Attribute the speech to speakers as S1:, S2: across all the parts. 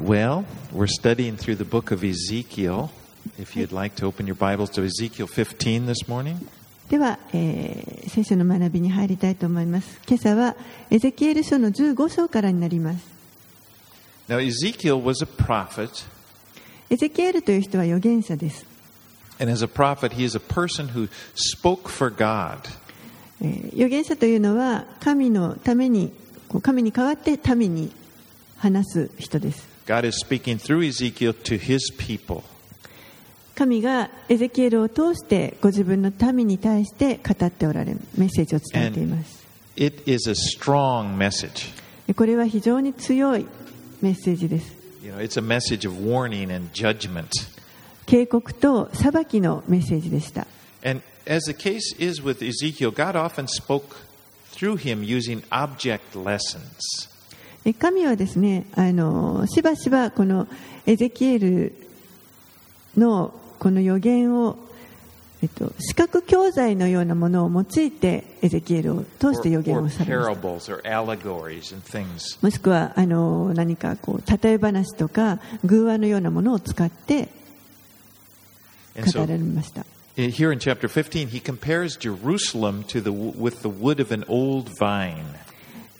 S1: Well, we're studying through the book of Ezekiel. If you'd like to open your Bibles to Ezekiel 15 this morning.
S2: では、えー聖書の学びに入りたいと思います今朝はエゼキエル書の15章からになります
S1: Now, Ezekiel was a prophet,
S2: エゼキエルという人は預言者です
S1: and as a prophet, he is a person who spoke for God.
S2: えー預言者というのは神のために神に代わって民に話す人です
S1: God is speaking through Ezekiel to his people.
S2: 神がエゼキエルを通してご自分の民に対して語っておられメッセージを伝えています
S1: It is a strong message.
S2: これは非常に強いメッセージです
S1: You know, it's a message of warning and judgment.
S2: 警告と裁きのメッセージでした
S1: And as the case is with Ezekiel, God often spoke through him using object lessons.
S2: 神はですねあのしばしばこのエゼキエルのこの予言を、えっと、視覚教材のようなものを用いてエゼキエルを通して予言をされましたもしくはあの何かこう例え話とか偶話のようなものを使って語られました。
S1: Here in chapter 15, he compares Jerusalem.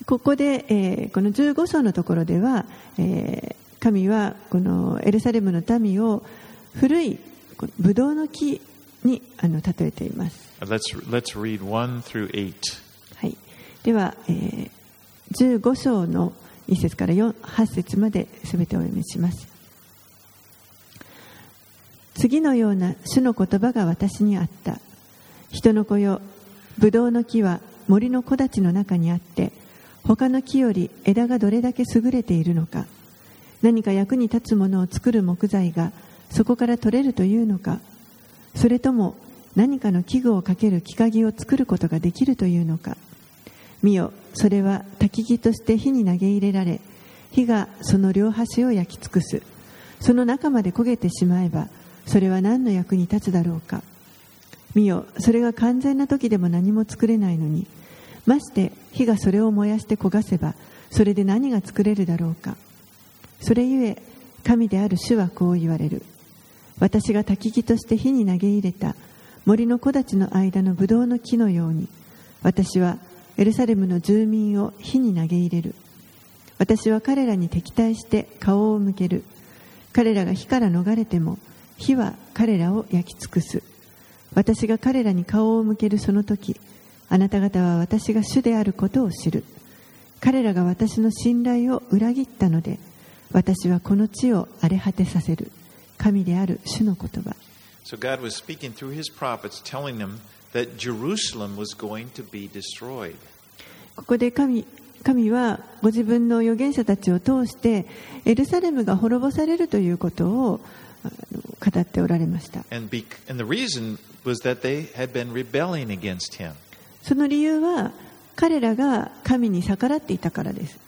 S2: ここで、えーこの15章のところでは、えー神はこのエルサレムの民を古いブドウの木にあの例えています。
S1: Uh, Let's, let's read 1 through 8.
S2: はい、では、えー15章の1節から4 8節まで全てお読みします。次のような主の言葉が私にあった。人の子よ、ブドウの木は森の木立の中にあって、他の木より枝がどれだけ優れているのか。何か役に立つものを作る木材がそこから取れるというのか。それとも何かの器具をかける木鍵を作ることができるというのか。見よそれは焚き木として火に投げ入れられ火がその両端を焼き尽くすその中まで焦げてしまえばそれは何の役に立つだろうか見よそれが完全な時でも何も作れないのにまして火がそれを燃やして焦がせばそれで何が作れるだろうか。それゆえ神である主はこう言われる。私が焚き木として火に投げ入れた森の木立の間のブドウの木のように私はエルサレムの住民を火に投げ入れる。私は彼らに敵対して顔を向ける。彼らが火から逃れても火は彼らを焼き尽くす。私が彼らに顔を向けるその時あなた方は私が主であることを知る彼らが私の信頼を裏切ったので私はこの地を荒れ果てさせる神である主の言葉
S1: So God was speaking through his prophets, telling them that Jerusalem was going to be destroyed.
S2: ここで神神はご自分の預言者たちを通してエルサレムが滅ぼされるということを語っておられました
S1: And, be, and the reason was that they had been rebelling against him.
S2: その理由は彼らが神に逆らっていたからです。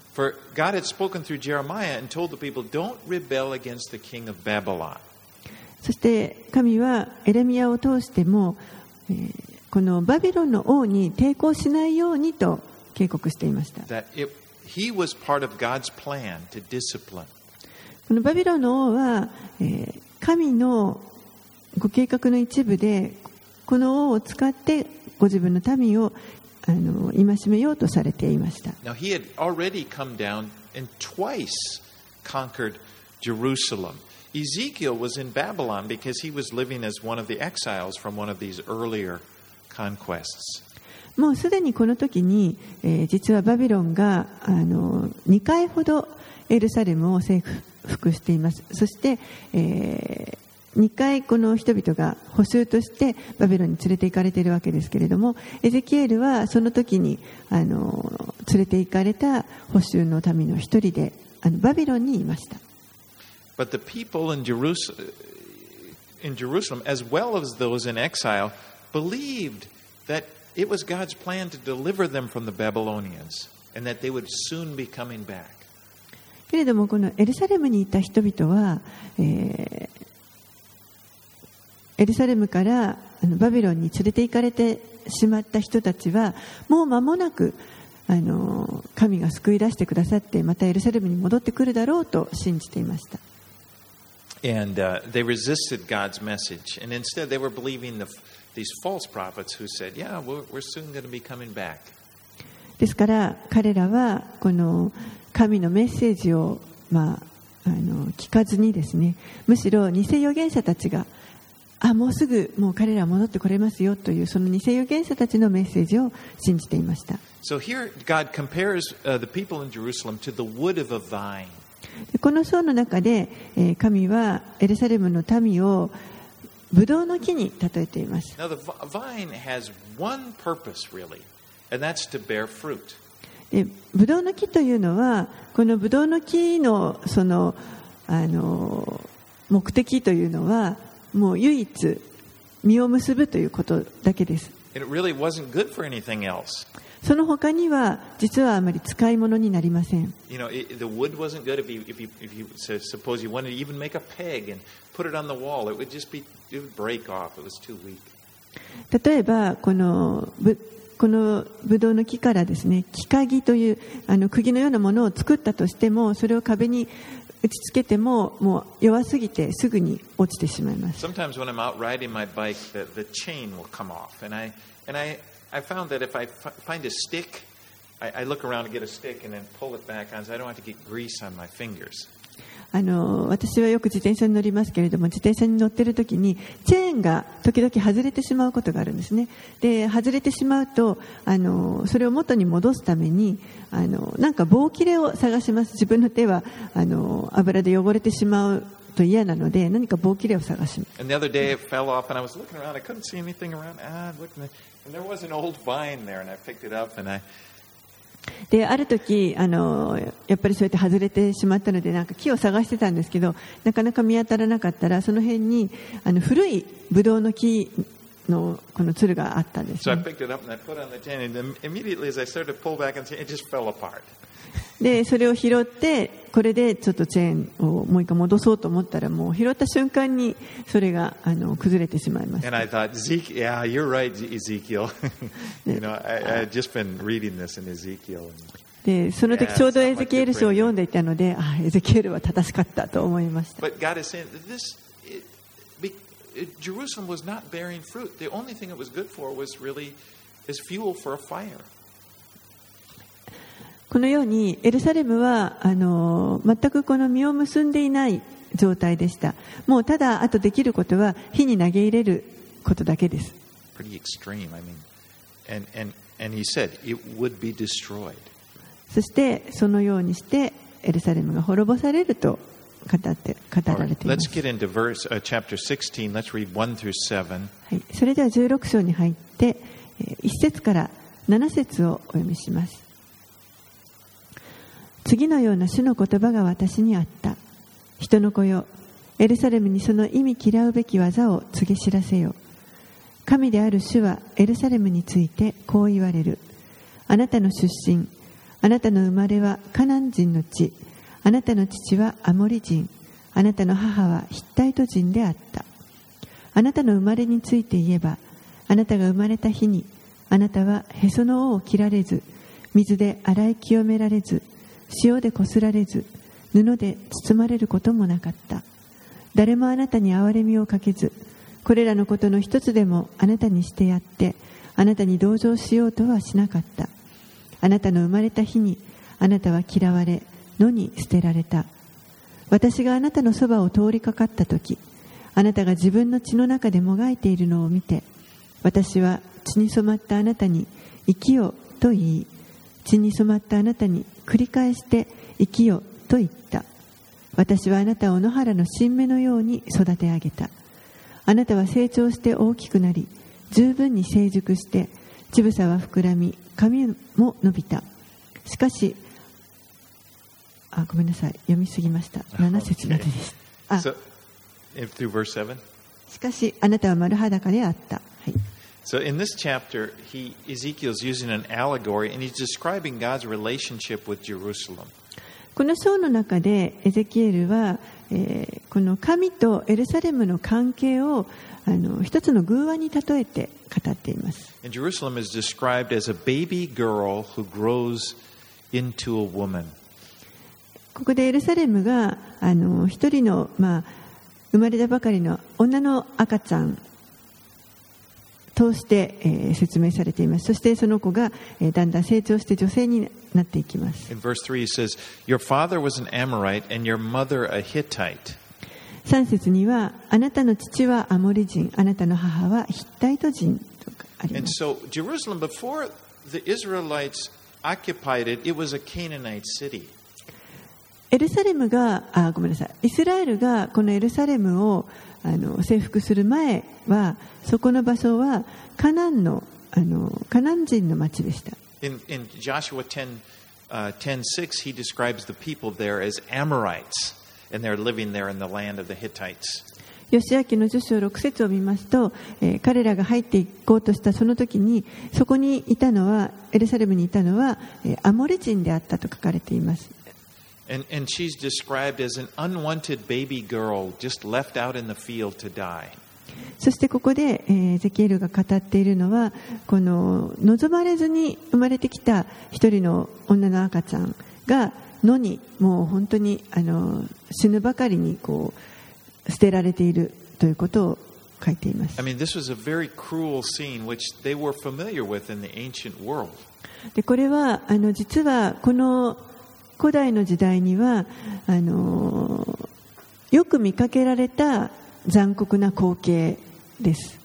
S2: そして神はエレミアを通しても、このバビロンの王に抵抗しないようにと警告していました。このバビロンの王は、神のご計画の一部でこの王を使ってご自分の民をあの戒めようとされていました
S1: Now, he had already come down and twice conquered Jerusalem. Ezekiel was in Babylon because he was living as one of the exiles from one of these earlier conquests.
S2: もうすでにこの時に、えー実はバビロンがあの2回ほどエルサレムを征服していますそして、え2回この人々が捕囚としてバビロンに連れて行かれているわけですけれどもエゼキエルはその時にあの連れて行かれた捕囚の民の一人であのバビロンにいました
S1: But the people in Jerusalem, in Jerusalem, as well as those in exile, believed that it was God's plan to deliver them from the Babylonians and that they would soon be coming back.
S2: けれどもこのエルサレムにいた人々は、えーエルサレムからバビロンに連れて行かれてしまった人たちはもう間もなくあの神が救い出してくださってまたエルサレムに戻ってくるだろうと信じていました
S1: And uh, they resisted God's message. And instead, they were believing the, these false prophets who said, Yeah, we're, we're soon going to be coming back.
S2: ですから彼らはこの神のメッセージを、まあ、あの聞かずにですねむしろ偽預言者たちがあもうすぐもう彼らは戻ってこれますよというその偽預言者たちのメッセージを信じていました。この層の中で神はエルサレムの民をブドウの木に例えています。ブドウの木というのはこのブドウの木の,その,あの目的というのはもう唯一実を結ぶということだけです。その他には実はあまり使い物になりません。例えばこのぶ、このブドウの木からですね、木鍵というあの釘のようなものを作ったとしても、それを壁に打ち付けてももう弱すぎてすぐに落ちてしまいます
S1: Sometimes when I'm out riding my bike, the, the chain will come off. And I, and I, I found that if I f- find a stick, I, I look around to get a stick and then pull it back on so I don't have to get grease on my fingers.
S2: あの私はよく自転車に乗りますけれども自転車に乗っている時にチェーンが時々外れてしまうことがあるんですね。で外れてしまうとあのそれを元に戻すためにあのなんか棒切れを探します。自分の手はあの油で汚れてしまうと嫌なので何か棒切れを探します。である時あのやっぱりそうやって外れてしまったのでなんか木を探してたんですけどなかなか見当たらなかったらその辺にあの古いブドウの木のこのつがあったんです、で、それを拾って、これでちょっとチェーンをもう一回戻そうと思ったら、もう拾った瞬間にそれがあの崩れてしまいました。でその時ちょうどエゼキエル書を読んでいたので、あエゼキエルは正しかったと思いました。
S1: it, j. R. S. M. は not bearing fruit. The only thing it was good for was really as fuel for a fire.
S2: このようにエルサレムはあの全くこの実を結んでいない状態でした。もうただあとできることは火に投げ入れることだけです。そしてそのようにしてエルサレムが滅ぼされると語って語られています、
S1: verse uh, chapter 16. Let's read 1 through 7.
S2: はい、それでは16章に入って1節から7節をお読みします。次のような主の言葉が私にあった。人の子よエルサレムにその意味嫌うべき技を告げ知らせよ。神である主はエルサレムについてこう言われる。あなたの出身あなたの生まれはカナン人の地あなたの父はアモリ人。あなたの母はヒッタイト人であった。あなたの生まれについて言えばあなたが生まれた日にあなたはへその緒を切られず水で洗い清められず塩でこすられず布で包まれることもなかった。誰もあなたに憐れみをかけずこれらのことの一つでもあなたにしてやってあなたに同情しようとはしなかった。あなたの生まれた日にあなたは嫌われ野に捨てられた。私があなたのそばを通りかかった時あなたが自分の血の中でもがいているのを見て私は血に染まったあなたに生きよと言い血に染まったあなたに繰り返して生きよと言った。私はあなたを野原の新芽のように育て上げた。あなたは成長して大きくなり十分に成熟して乳房は膨らみ髪も伸びた。しかしあごめんなさい読みすぎました7節までですあ
S1: So, if through verse 7.
S2: しかしあなたは丸裸であった、はい、
S1: So in this chapter, he Ezekiel's using an allegory and he's describing God's relationship with Jerusalem.
S2: この章の中でエゼキエルは、えーこの神とエルサレムの関係をあの一つの偶話に例えて語っています。
S1: And Jerusalem is described as a baby girl who grows into a woman.
S2: ここでエルサレムがあの一人の、まあ、生まれたばかりの女の赤ちゃん通して、えー、説明されています。そしてその子が、えー、だんだん成長して女性になっていきます。
S1: 3
S2: 節にはあなたの父はアモリ人あなたの母はヒッタイト人とかあります。
S1: And、so, Jerusalem, before the Israelites occupied it, it was a Canaanite city.
S2: エルサレムがあごめんなさい。イスラエルがこのエルサレムをあの征服する前はそこの場所はカナンのあのカナン人の町でした。
S1: In, in Joshua 10, uh, 10 6, he describes the people there as Amorites, and they're living there in the land of the Hittites.
S2: 吉明の10章6節を見ますと、えー彼らが入っていこうとしたその時にそこにいたのはエルサレムにいたのは、えーアモリ人であったと書かれています
S1: And, and she's described as an unwanted baby girl just left out in the field to die.
S2: そしてここで、えーエゼキエルが語っているのはこの望まれずに生まれてきた一人の女の赤ちゃんが野にもう本当にあの死ぬばかりにこう捨てられているということを書いています
S1: I mean, this was a very cruel scene which they were familiar with in the ancient world.
S2: でこれはあの実はこの古代の時代にはあのよく見かけられた残酷な光景です。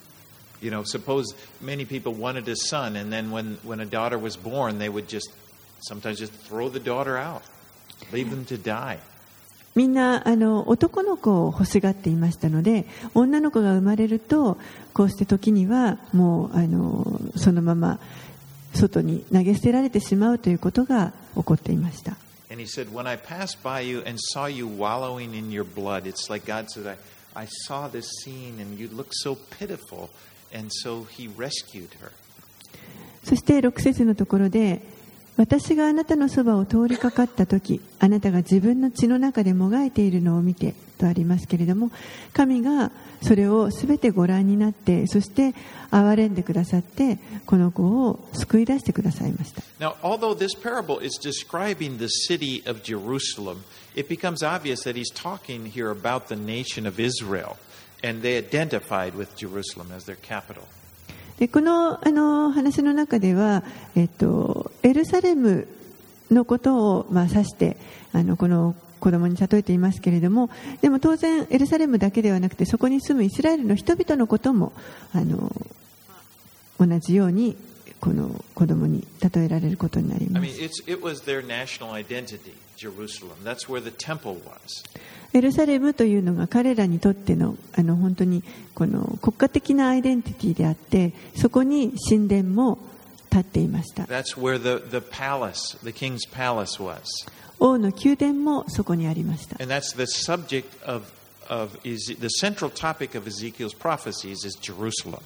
S1: You know, suppose many people wanted a son, and then when, when a daughter was born, they would just sometimes just throw the daughter out, leave them to die.
S2: みんなあの男の子を欲しがっていましたので女の子が生まれるとこうして時にはもうあのそのまま外に投げ捨てられてしまうということが起こっていました
S1: And he said, When I passed by you and saw you wallowing in your blood, it's like God said, I, I saw this scene and you look so pitiful. And so he rescued her.
S2: そして6節のところで私があなたのそばを通りかかった時あなたが自分の血の中でもがいているのを見てとありますけれども神がそれを全てご覧になってそして憐れんでくださってこの子を救い出してくださいました
S1: Now, although this parable is describing the city of Jerusalem, it becomes obvious that he's talking here about the nation of Israel. And they identified with Jerusalem as their capital.
S2: でこのあの話の中では、えっと、エルサレムのことを、まあ、指してあのこの子供に例えていますけれどもでも当然エルサレムだけではなくてそこに住むイスラエルの人々のこともあの同じようにこの子供に例えられることになります.エルサレムというのが彼らにとってのあの本当にこの国家的なアイデンティティであってそこに神殿も立っていました
S1: That's where the, the palace, the king's palace was.
S2: 王の宮殿もそこにありました
S1: And that's the subject of, of Eze- the central topic of Ezekiel's prophecies is Jerusalem.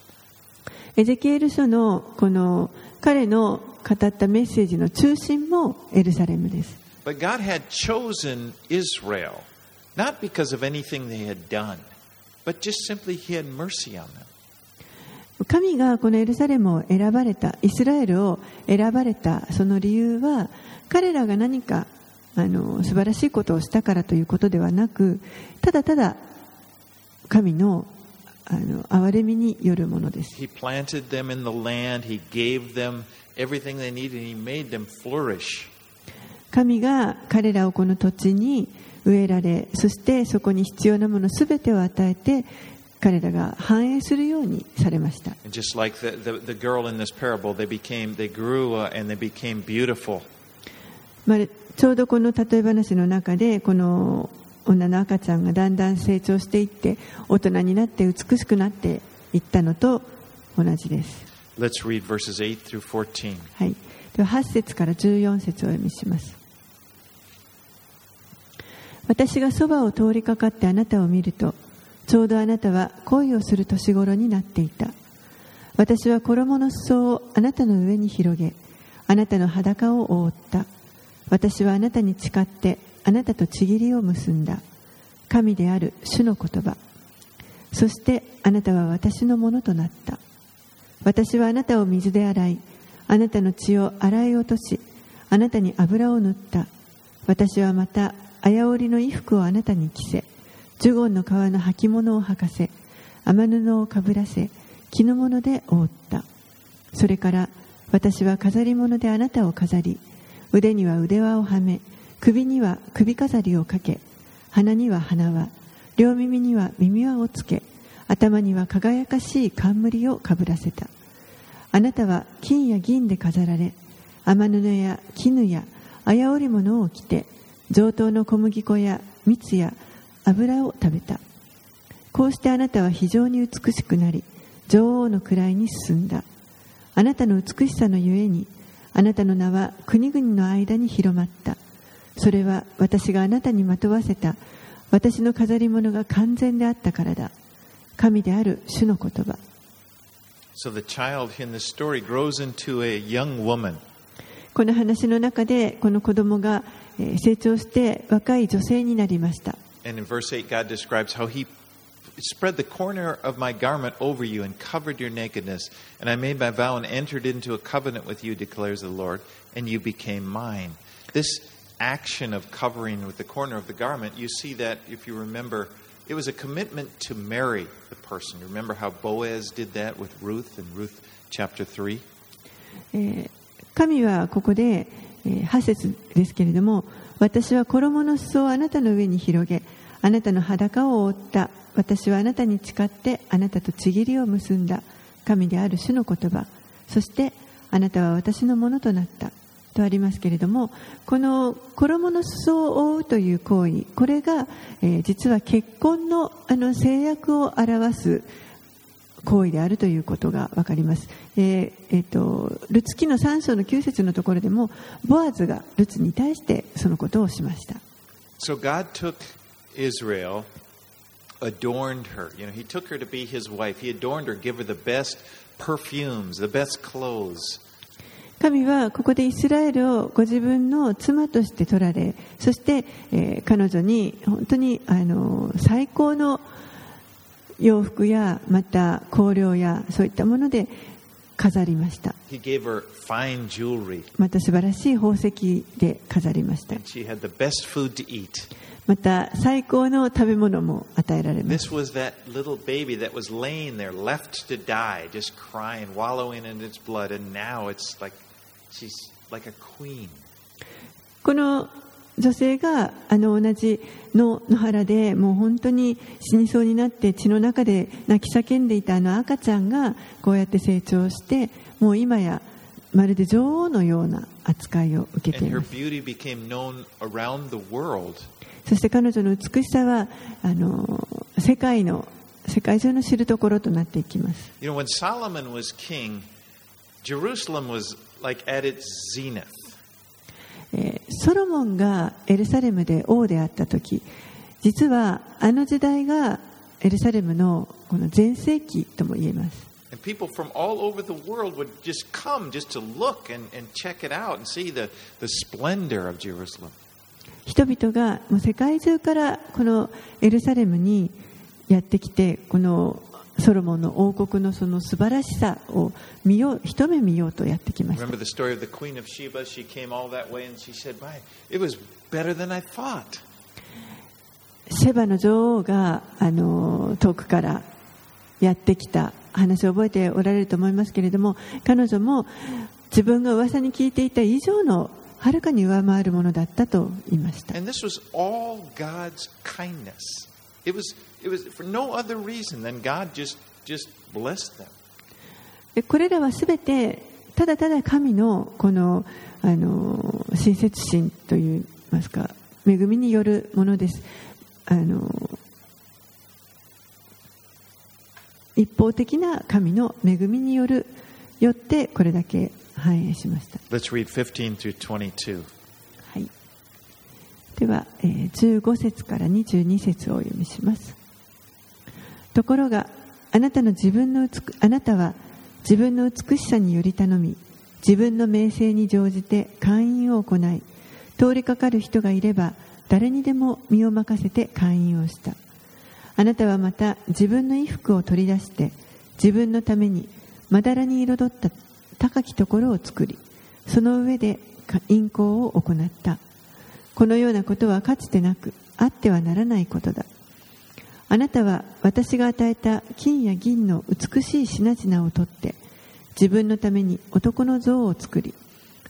S2: エゼキエル書のこの彼の語ったメッセージの中心もエルサレムです
S1: But God had chosen Israel not because of anything they had done, but just simply He had mercy on them.
S2: 神がこのエルサレムを選ばれたイスラエルを選ばれたその理由は彼らが何かあの素晴らしいことをしたからということではなくただただ神の,あの憐れみによるものです。神が彼らをこの土地に植えられそしてそこに必要なものすべてを与えて彼らが繁栄するようにされました。まあ、ちょうどこの例え話の中でこの女の赤ちゃんがだんだん成長していって大人になって美しくなっていったのと同じです、
S1: Let's read verses 8 through 14.
S2: はい、では8節から14節をお読みします。私がそばを通りかかってあなたを見るとちょうどあなたは恋をする年頃になっていた。私は衣の裾をあなたの上に広げあなたの裸を覆った私はあなたに誓ってあなたとちぎりを結んだ。神である主の言葉。そしてあなたは私のものとなった。私はあなたを水で洗いあなたの血を洗い落としあなたに油を塗った。私はまた綾織の衣服をあなたに着せジュゴンの皮の履物を履かせ雨布をかぶらせ木の物で覆った。それから私は飾り物であなたを飾り腕には腕輪をはめ首には首飾りをかけ鼻には鼻輪両耳には耳輪をつけ頭には輝かしい冠をかぶらせた。あなたは金や銀で飾られ天布や絹や綾織物を着て上等の小麦粉や蜜や油を食べた。こうしてあなたは非常に美しくなり女王の位に進んだ。あなたの美しさのゆえにあなたの名は国々の間に広まった。それは私があなたにまとわせた。私の飾り物が完全であったからだ。神である主の言葉。
S1: So the child in the story grows into a young woman.
S2: この話の中でこの子供がえー成長して若い女性になりました。
S1: And in verse 8, God describes how He spread the corner of my garment over you and covered your nakedness. And I made my vow and entered into a covenant with you, declares the Lord, and you became mine. This action of covering with the corner of the garment, you see that if you remember, it was a commitment to marry the person. You remember how Boaz did that with Ruth in Ruth chapter 3?
S2: えー神はここで、えー8節ですけれども私は衣の裾をあなたの上に広げ あなたの裸を覆った私はあなたに誓ってあなたとちぎりを結んだ神である主の言葉そしてあなたは私のものとなったとありますけれどもこの衣の裾を覆うという行為これが、えー実は結婚のあの制約を表す行為であるということが分かります。えーえーとルツ記の3章の9節のところでもボアズがルツに対してそのことをしました。
S1: So Israel, adorned her. You know, He took her to be His wife. He adorned her, give her the best perfumes, the best clothes.
S2: 神はここでイスラエルをご自分の妻として取られそして、えー彼女に本当にあの最高の洋服やまた香料やそういったもので飾りました.また素晴らしい宝石で飾りましたまた最高の食べ物も与えられま
S1: す。
S2: この女性があの同じ野の原でもう本当に死にそうになって血の中で泣き叫んでいたあの赤ちゃんがこうやって成長してもう今やまるで女王のような扱いを受けています。そして彼女の美しさはあの世界の世界中の知るところとなっていきます
S1: You know, when Solomon was king, Jerusalem was like at its zenith.
S2: えーソロモンがエルサレムで王であった時実はあの時代がエルサレムのこの全盛期とも言えます
S1: And people from all over the world would just come just to look and, and check it out and see the, the splendor of Jerusalem.
S2: 人々がもう世界中からこのエルサレムにやってきてこのソロモンの王国のその素晴らしさを見よう一目見ようとやってきました
S1: Remember the story of the Queen of Sheba? She came all that way and she said, "My, it was better than I thought."
S2: シェバの女王があの遠くからやってきた話を覚えておられると思いますけれども彼女も自分が噂に聞いていた以上のはるかに上回るものだったと言いました
S1: And this was all God's kindness. It was, it was for no other reason than God just, just blessed them.
S2: でこれらはすべてただただ神のこのあの親切心といいますか恵みによるものですあの一方的な神の恵みによるよってこれだけ反映しました、
S1: Let's read 15 through 22.
S2: はい、では、えー15節から22節をお読みします。ところがあなたの自分の美あなたは自分の美しさにより頼み自分の名声に乗じて会員を行い通りかかる人がいれば誰にでも身を任せて会員をした。あなたはまた自分の衣服を取り出して自分のためにまだらに彩った高きところを作りその上で陰行を行った。このようなことはかつてなくあってはならないことだ。あなたは私が与えた金や銀の美しい品々を取って自分のために男の像を作り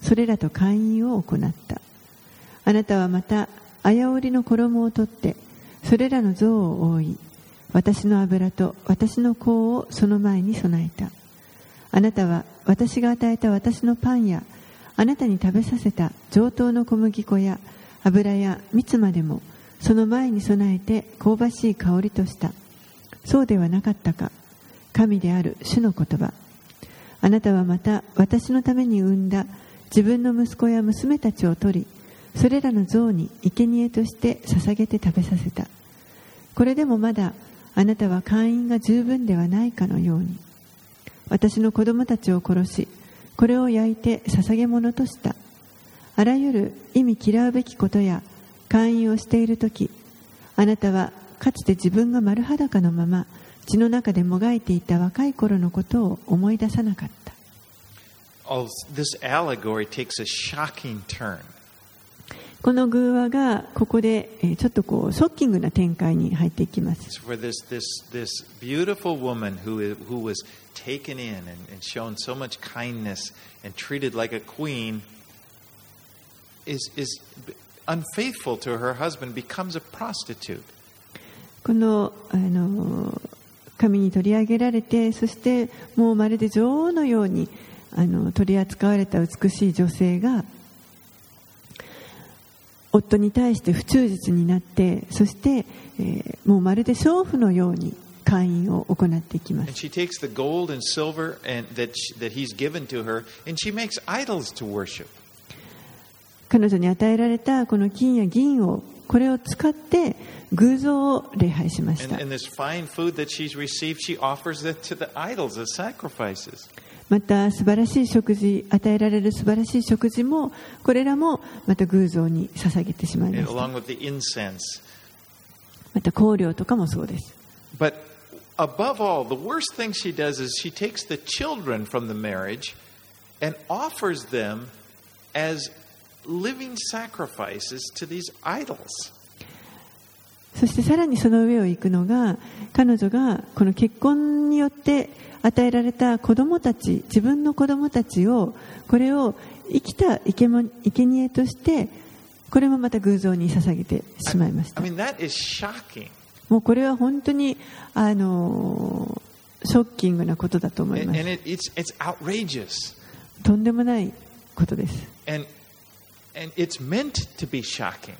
S2: それらと会員を行った。あなたはまた綾織の衣を取ってそれらの像を覆い私の油と私の香をその前に備えた。あなたは私が与えた私のパンやあなたに食べさせた上等の小麦粉や油や蜜までもその前に備えて香ばしい香りとした。そうではなかったか。神である主の言葉。あなたはまた私のために産んだ自分の息子や娘たちを取りそれらの像に生贄として捧げて食べさせた。これでもまだあなたは会員が十分ではないかのように。私の子供たちを殺しこれを焼いて捧げ物としたあらゆる意味嫌うべきことや会員をしている時あなたはかつて自分が丸裸のまま血の中でもがいていた若い頃のことを思い出さなかった
S1: Oh, this allegory takes a shocking turn.
S2: この偶話がここでちょっとこうショッキングな展開に入っていきます。この,あの神に取り上げられて、そしてもうまるで女王のようにあの取り扱われた美しい女性が。夫に対して不忠実になってそして、えー、もうまるで娼婦のように会員を行っていきます。彼女に与えられたこの金や銀をこれを使って偶像を礼拝しました。また素晴らしい食事与えられる素晴らしい食事もこれらもまた偶像に捧げてしまいました.また香料とかもそうです
S1: But above all, the worst thing she does is she takes the children from the marriage and offers them as living sacrifices to these idols.
S2: そしてさらにその上を行くのが彼女がこの結婚によって与えられた子供たち自分の子供たちをこれを生きた生贄生贄としてこれもまた偶像に捧げてしまいました
S1: I mean.
S2: もうこれは本当にあのショッキングなことだと思います
S1: and it, it's, it's.
S2: とんでもないことです
S1: And, and it's meant to be shocking.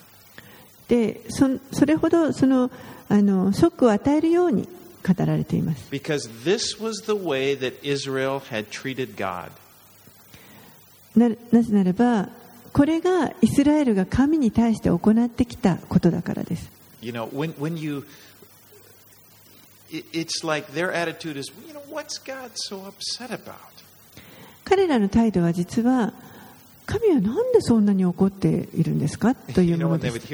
S2: でそそれほどそのあのショックを与えるように語られています
S1: Because this was the way that Israel had treated God.
S2: ななぜならばこれがイスラエルが神に対して行ってきたことだからです
S1: You know, when, when you, it, it's like their attitude is, you know, what's God so upset about?
S2: 彼らの態度は実は神はなんでそんなに怒っているんですかというものです.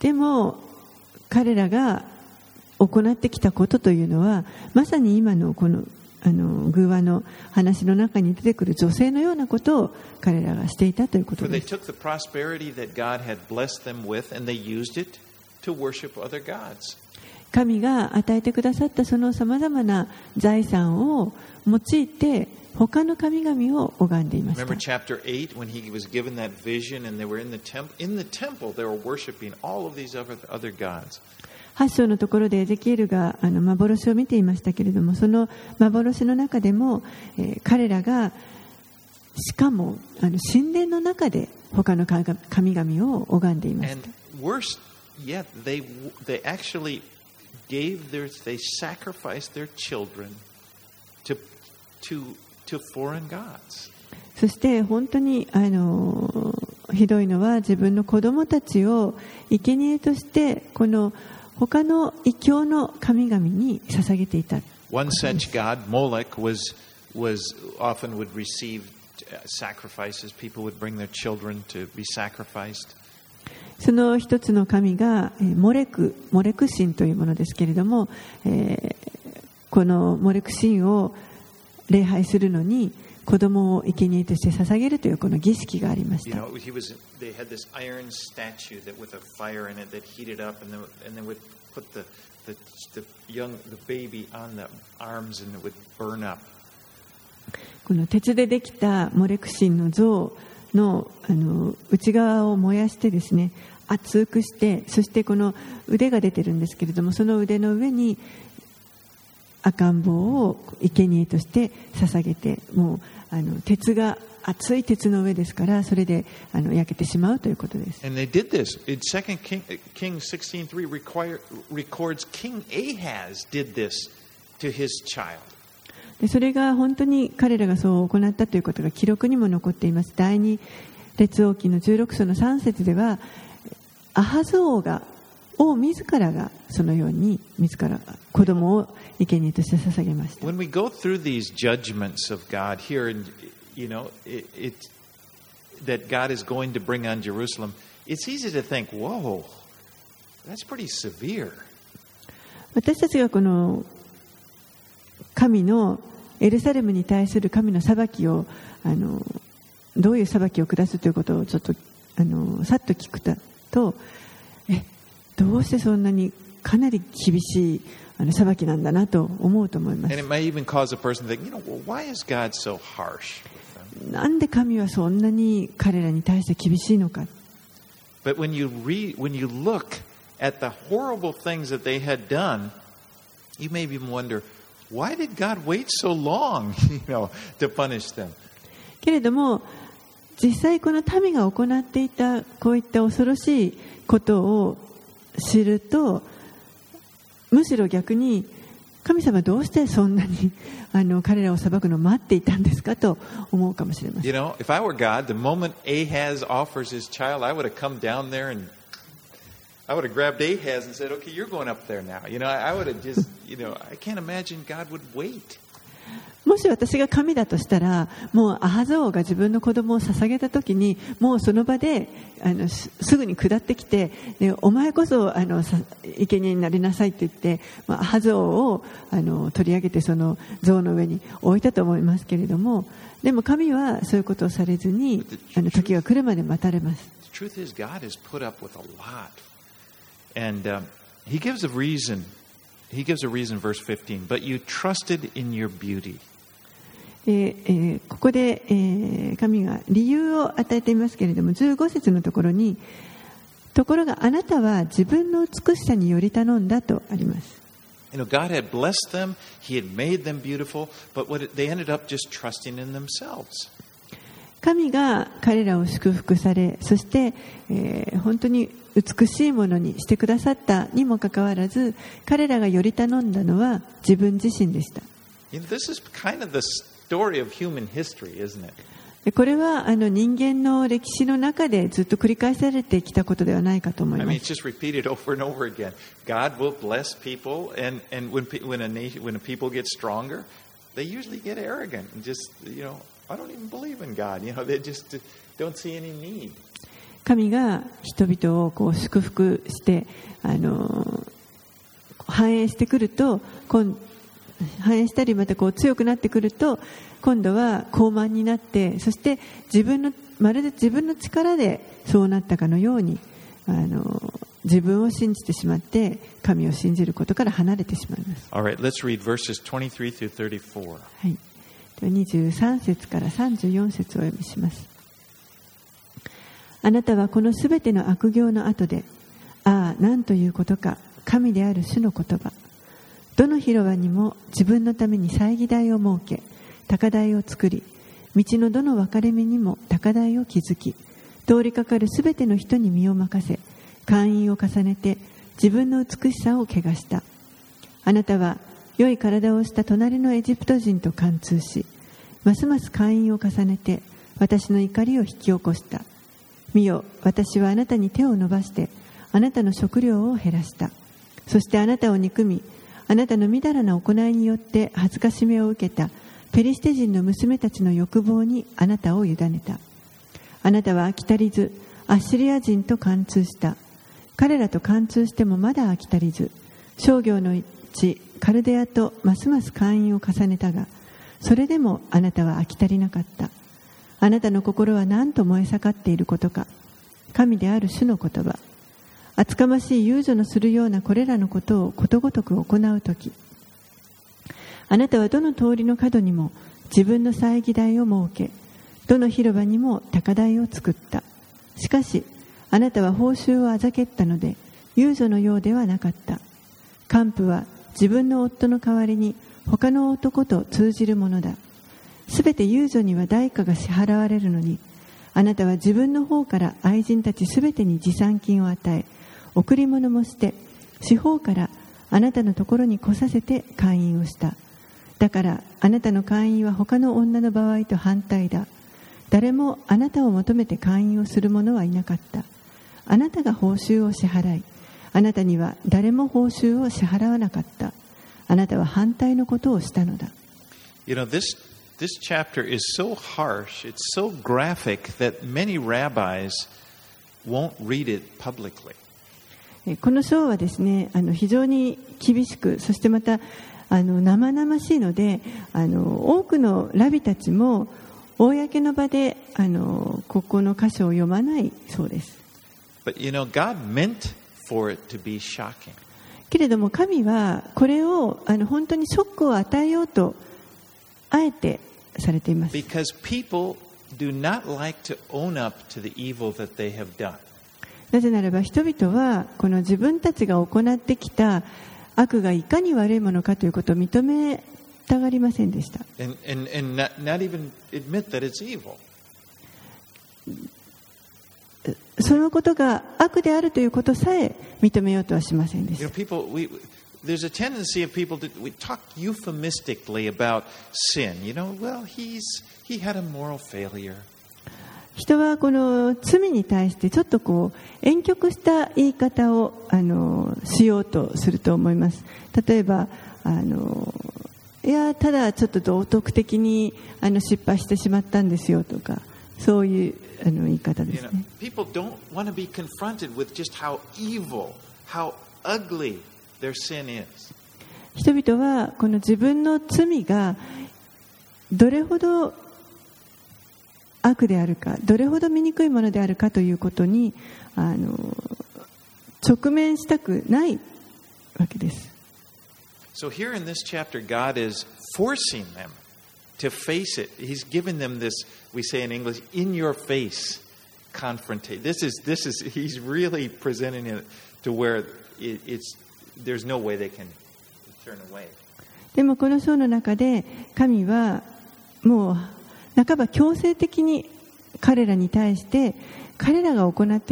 S2: でも彼らが行ってきたことというのはまさに今のこのあの偶話の話の中に出てくる女性のようなことを彼らがしていたということです神が与えてくださったそのさまざまな財産を用いて他の神々を拝んでいました。
S1: 8
S2: 章のところでエゼキエルがあの幻を見ていましたけれども、その幻の中でも、えー、彼らがしかもあの神殿の中で他の神々を拝んでいました。
S1: gave their, they sacrificed their children to, to, to foreign gods.
S2: そして本当にあのひどいのは自分の子供たちを生贄としてこの他の異教の神々に捧げていた
S1: One such god, Molech, was, was often would receive uh, sacrifices. People would bring their children to be sacrificed.
S2: その一つの神がモレクモレク神というものですけれども、え、このモレク神を礼拝するのに子供を生贄として捧げるというこの儀式がありました。この鉄でできたモレク神の像の,あの内側を燃やしてですね熱くしてそしてこの腕が出てるんですけれどもその腕の上に赤ん坊を生贄として捧げてもうあの鉄が熱い鉄の上ですからそれであの焼けてしまうということです
S1: And they did this. In Second King, Kings sixteen three require, records King Ahaz did this to his child.
S2: でそれが本当に彼らがそう行ったということが記録にも残っています第二列王記の16章の3節ではアハズ王が王自らがそのように自ら子供を生贄として捧げました
S1: When we go through these judgments of God here, and you know, it, it that God is going to bring on Jerusalem, it's easy to think, "Whoa, that's pretty severe."
S2: 私たちがこの神のエルサレムに対する神の裁きをあのどういう裁きを下すということをちょっとあのさっと聞くとえどうしてそんなにかなり厳しいあの裁きなんだなと思うと思います?なんで神はそんなに彼らに対して厳しいのか
S1: But when you read, when you look at the horrible things that they had done, you may even wonder, why did God wait so long, you know, to punish them?
S2: けれども実際この民が行っていたこういった恐ろしいことを知るとむしろ逆に神様どうしてそんなにあの彼らを裁くのを待っていたんですかと思うかもしれません
S1: You know, if I were God, the moment Ahaz offers his child, I would have come down there and I would have grabbed Ahaz and said, okay, you're going up there now. You know, I, I would have just, you know, I can't imagine God would wait.
S2: もし私が神だとしたらもうアハザ王が自分の子供を捧げた時にもうその場であのすすぐに下ってきてでお前こそあのさ生贄になりなさいって言って、まあ、アハザ王をあの取り上げてその像の上に置いたと思いますけれどもでも神はそういうことをされずにあの時が来るまで待たれます.
S1: And um, He gives a reason. He gives a reason, verse 15. But you trusted in your beauty.
S2: ここで、神が理由を与えていますけれども15節のところにところがあなたは自分の美しさにより頼んだとあります神が彼らを祝福されそして、本当に美しいものにしてくださったにもかかわらず彼らがより頼んだのは自分自身でした。これは人間の歴史の中でずっと繰り返されてきたことではないかと思います。神が人々を祝福して反映してくると繁栄したりまたこう強くなってくると今度は高慢になってそして自分のまるで自分の力でそうなったかのようにあの自分を信じてしまって神を信じることから離れてしまいます。
S1: All right, let's read verses 23 through 34.
S2: はい、では23節から34節をお読みしますあなたはこのすべての悪行の後でああ何ということか神である主の言葉どの広場にも自分のために祭儀台を設け高台を作り道のどの分かれ目にも高台を築き通りかかるすべての人に身を任せ会員を重ねて自分の美しさを汚した。あなたは良い体をした隣のエジプト人と貫通しますます会員を重ねて私の怒りを引き起こした。見よ私はあなたに手を伸ばしてあなたの食料を減らした。そしてあなたを憎みあなたのみだらな行いによって恥ずかしめを受けたペリシテ人の娘たちの欲望にあなたを委ねた。あなたは飽き足りずアッシリア人と貫通した。彼らと貫通してもまだ飽き足りず商業の地カルデアとますます会員を重ねたがそれでもあなたは飽き足りなかった。あなたの心は何と燃え盛っていることか。神である主の言葉。厚かましい遊女のするようなこれらのことをことごとく行う時あなたはどの通りの角にも自分の祭儀台を設けどの広場にも高台を作った。しかしあなたは報酬をあざけったので遊女のようではなかった。幹部は自分の夫の代わりに他の男と通じるものだ。すべて遊女には代価が支払われるのにあなたは自分の方から愛人たちすべてに持参金を与え贈り物もして四方からあなたのところに来させて会員をした。だからあなたの会員は他の女の場合と反対だ。誰もあなたを求めて会員をする者はいなかった。あなたが報酬を支払い。あなたには誰も報酬を支払わなかった。あなたは反対のことをしたのだ。
S1: You know, this, this chapter is so harsh, it's so graphic that many rabbis won't read it publicly.
S2: えこの章はですねあの非常に厳しくそしてまたあの生々しいのであの多くのラビたちも公の場であのここの箇所を読まないそうです
S1: But you know, God meant for it to be shocking.
S2: けれども神はこれをあの本当にショックを与えようとあえてされています
S1: Because people do not like to own up to the evil that they have done.
S2: なぜならば人々はこの自分たちが行ってきた悪がいかに悪いものかということを認めたがりませんでした
S1: And, and, and not, not.
S2: そのことが悪であるということさえ認めようとはしませんで
S1: You
S2: し
S1: know,
S2: た
S1: people, we, there's a tendency of people to we talk euphemistically about sin. You know, well, he's, he had a moral failure.
S2: 人はこの罪に対してちょっとこう婉曲した言い方をあのしようとすると思います例えばあのいやただちょっと道徳的にあの失敗してしまったんですよとかそういうあの言い方ですね
S1: people don't want to be confronted with just how evil, how ugly their sin is.
S2: 人々はこの自分の罪がどれほど悪であるかどれほど醜いものであるかということにあの直面したくないわけです
S1: So here in this chapter, God is forcing them to face it. He's given them this, we say in English, in your face confrontation. This is, this is, he's really presenting it to where it, it's, there's no way they can turn away.
S2: でもこの章の中で神はもう半ば強制的に彼らに対して彼らが行って